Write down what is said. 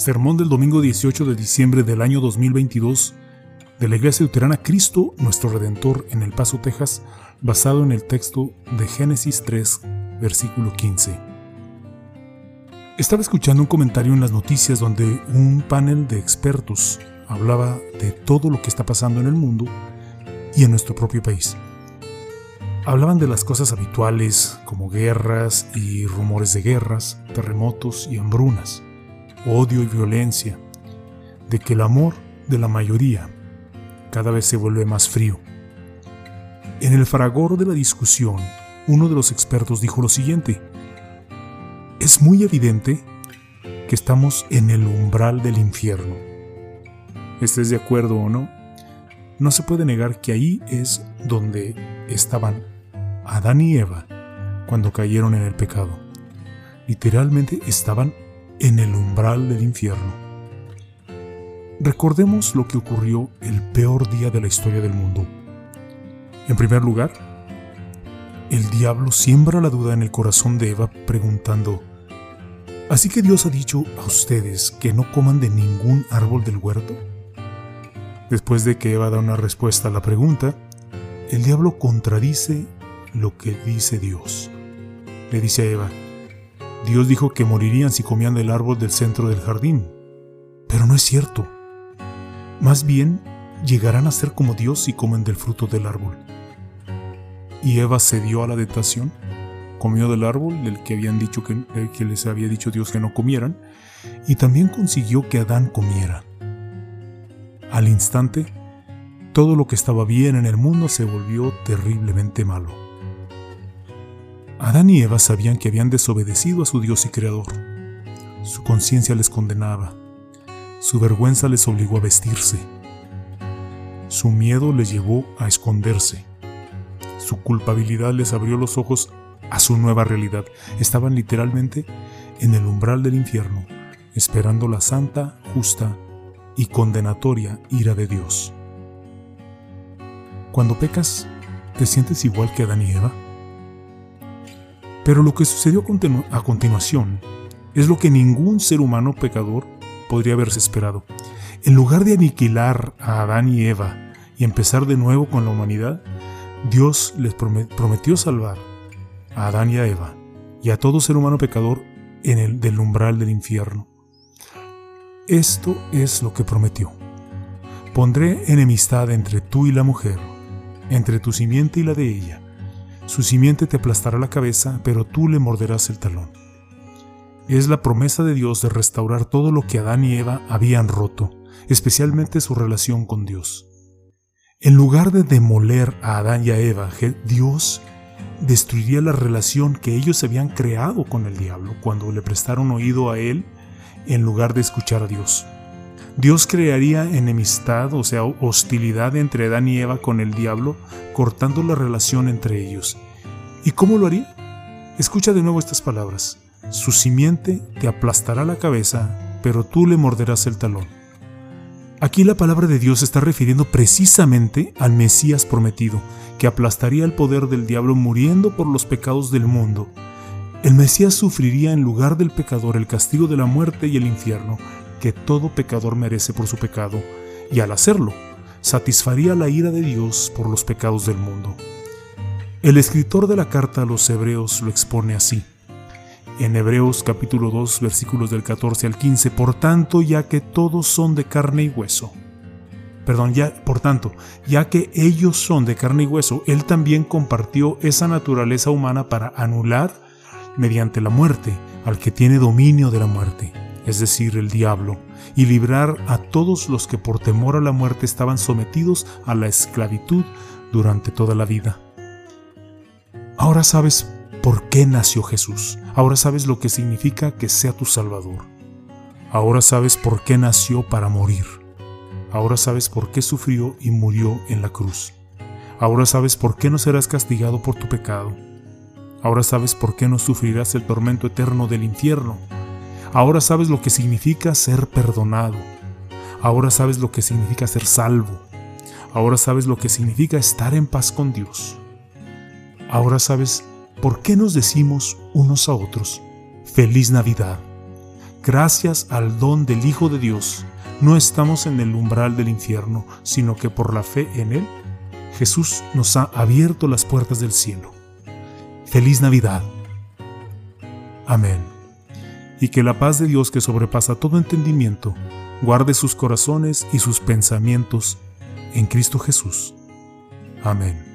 Sermón del domingo 18 de diciembre del año 2022 de la Iglesia Luterana Cristo, nuestro Redentor, en El Paso, Texas, basado en el texto de Génesis 3, versículo 15. Estaba escuchando un comentario en las noticias donde un panel de expertos hablaba de todo lo que está pasando en el mundo y en nuestro propio país. Hablaban de las cosas habituales como guerras y rumores de guerras, terremotos y hambrunas odio y violencia, de que el amor de la mayoría cada vez se vuelve más frío. En el fragor de la discusión, uno de los expertos dijo lo siguiente, es muy evidente que estamos en el umbral del infierno. ¿Estés de acuerdo o no? No se puede negar que ahí es donde estaban Adán y Eva cuando cayeron en el pecado. Literalmente estaban en el umbral del infierno. Recordemos lo que ocurrió el peor día de la historia del mundo. En primer lugar, el diablo siembra la duda en el corazón de Eva preguntando, ¿Así que Dios ha dicho a ustedes que no coman de ningún árbol del huerto? Después de que Eva da una respuesta a la pregunta, el diablo contradice lo que dice Dios. Le dice a Eva, Dios dijo que morirían si comían del árbol del centro del jardín. Pero no es cierto. Más bien, llegarán a ser como Dios si comen del fruto del árbol. Y Eva cedió a la tentación, comió del árbol del que habían dicho que, que les había dicho Dios que no comieran, y también consiguió que Adán comiera. Al instante, todo lo que estaba bien en el mundo se volvió terriblemente malo. Adán y Eva sabían que habían desobedecido a su Dios y Creador. Su conciencia les condenaba. Su vergüenza les obligó a vestirse. Su miedo les llevó a esconderse. Su culpabilidad les abrió los ojos a su nueva realidad. Estaban literalmente en el umbral del infierno, esperando la santa, justa y condenatoria ira de Dios. Cuando pecas, ¿te sientes igual que Adán y Eva? Pero lo que sucedió a continuación es lo que ningún ser humano pecador podría haberse esperado. En lugar de aniquilar a Adán y Eva y empezar de nuevo con la humanidad, Dios les prometió salvar a Adán y a Eva y a todo ser humano pecador en el del umbral del infierno. Esto es lo que prometió. Pondré enemistad entre tú y la mujer, entre tu simiente y la de ella su simiente te aplastará la cabeza, pero tú le morderás el talón. Es la promesa de Dios de restaurar todo lo que Adán y Eva habían roto, especialmente su relación con Dios. En lugar de demoler a Adán y a Eva, Dios destruiría la relación que ellos habían creado con el diablo cuando le prestaron oído a él en lugar de escuchar a Dios. Dios crearía enemistad, o sea, hostilidad entre Adán y Eva con el diablo, cortando la relación entre ellos. ¿Y cómo lo haría? Escucha de nuevo estas palabras. Su simiente te aplastará la cabeza, pero tú le morderás el talón. Aquí la palabra de Dios está refiriendo precisamente al Mesías prometido, que aplastaría el poder del diablo muriendo por los pecados del mundo. El Mesías sufriría en lugar del pecador el castigo de la muerte y el infierno, que todo pecador merece por su pecado, y al hacerlo, satisfaría la ira de Dios por los pecados del mundo. El escritor de la carta a los hebreos lo expone así. En Hebreos capítulo 2 versículos del 14 al 15, por tanto, ya que todos son de carne y hueso. Perdón, ya, por tanto, ya que ellos son de carne y hueso, él también compartió esa naturaleza humana para anular mediante la muerte al que tiene dominio de la muerte es decir, el diablo, y librar a todos los que por temor a la muerte estaban sometidos a la esclavitud durante toda la vida. Ahora sabes por qué nació Jesús. Ahora sabes lo que significa que sea tu Salvador. Ahora sabes por qué nació para morir. Ahora sabes por qué sufrió y murió en la cruz. Ahora sabes por qué no serás castigado por tu pecado. Ahora sabes por qué no sufrirás el tormento eterno del infierno Ahora sabes lo que significa ser perdonado. Ahora sabes lo que significa ser salvo. Ahora sabes lo que significa estar en paz con Dios. Ahora sabes por qué nos decimos unos a otros, feliz Navidad. gracias al don del Hijo de Dios, no estamos en el umbral del infierno, sino que por la fe en Él, Jesús nos ha abierto las puertas del cielo. Feliz Navidad. Amén. Y que la paz de Dios que sobrepasa todo entendimiento, guarde sus corazones y sus pensamientos en Cristo Jesús. Amén.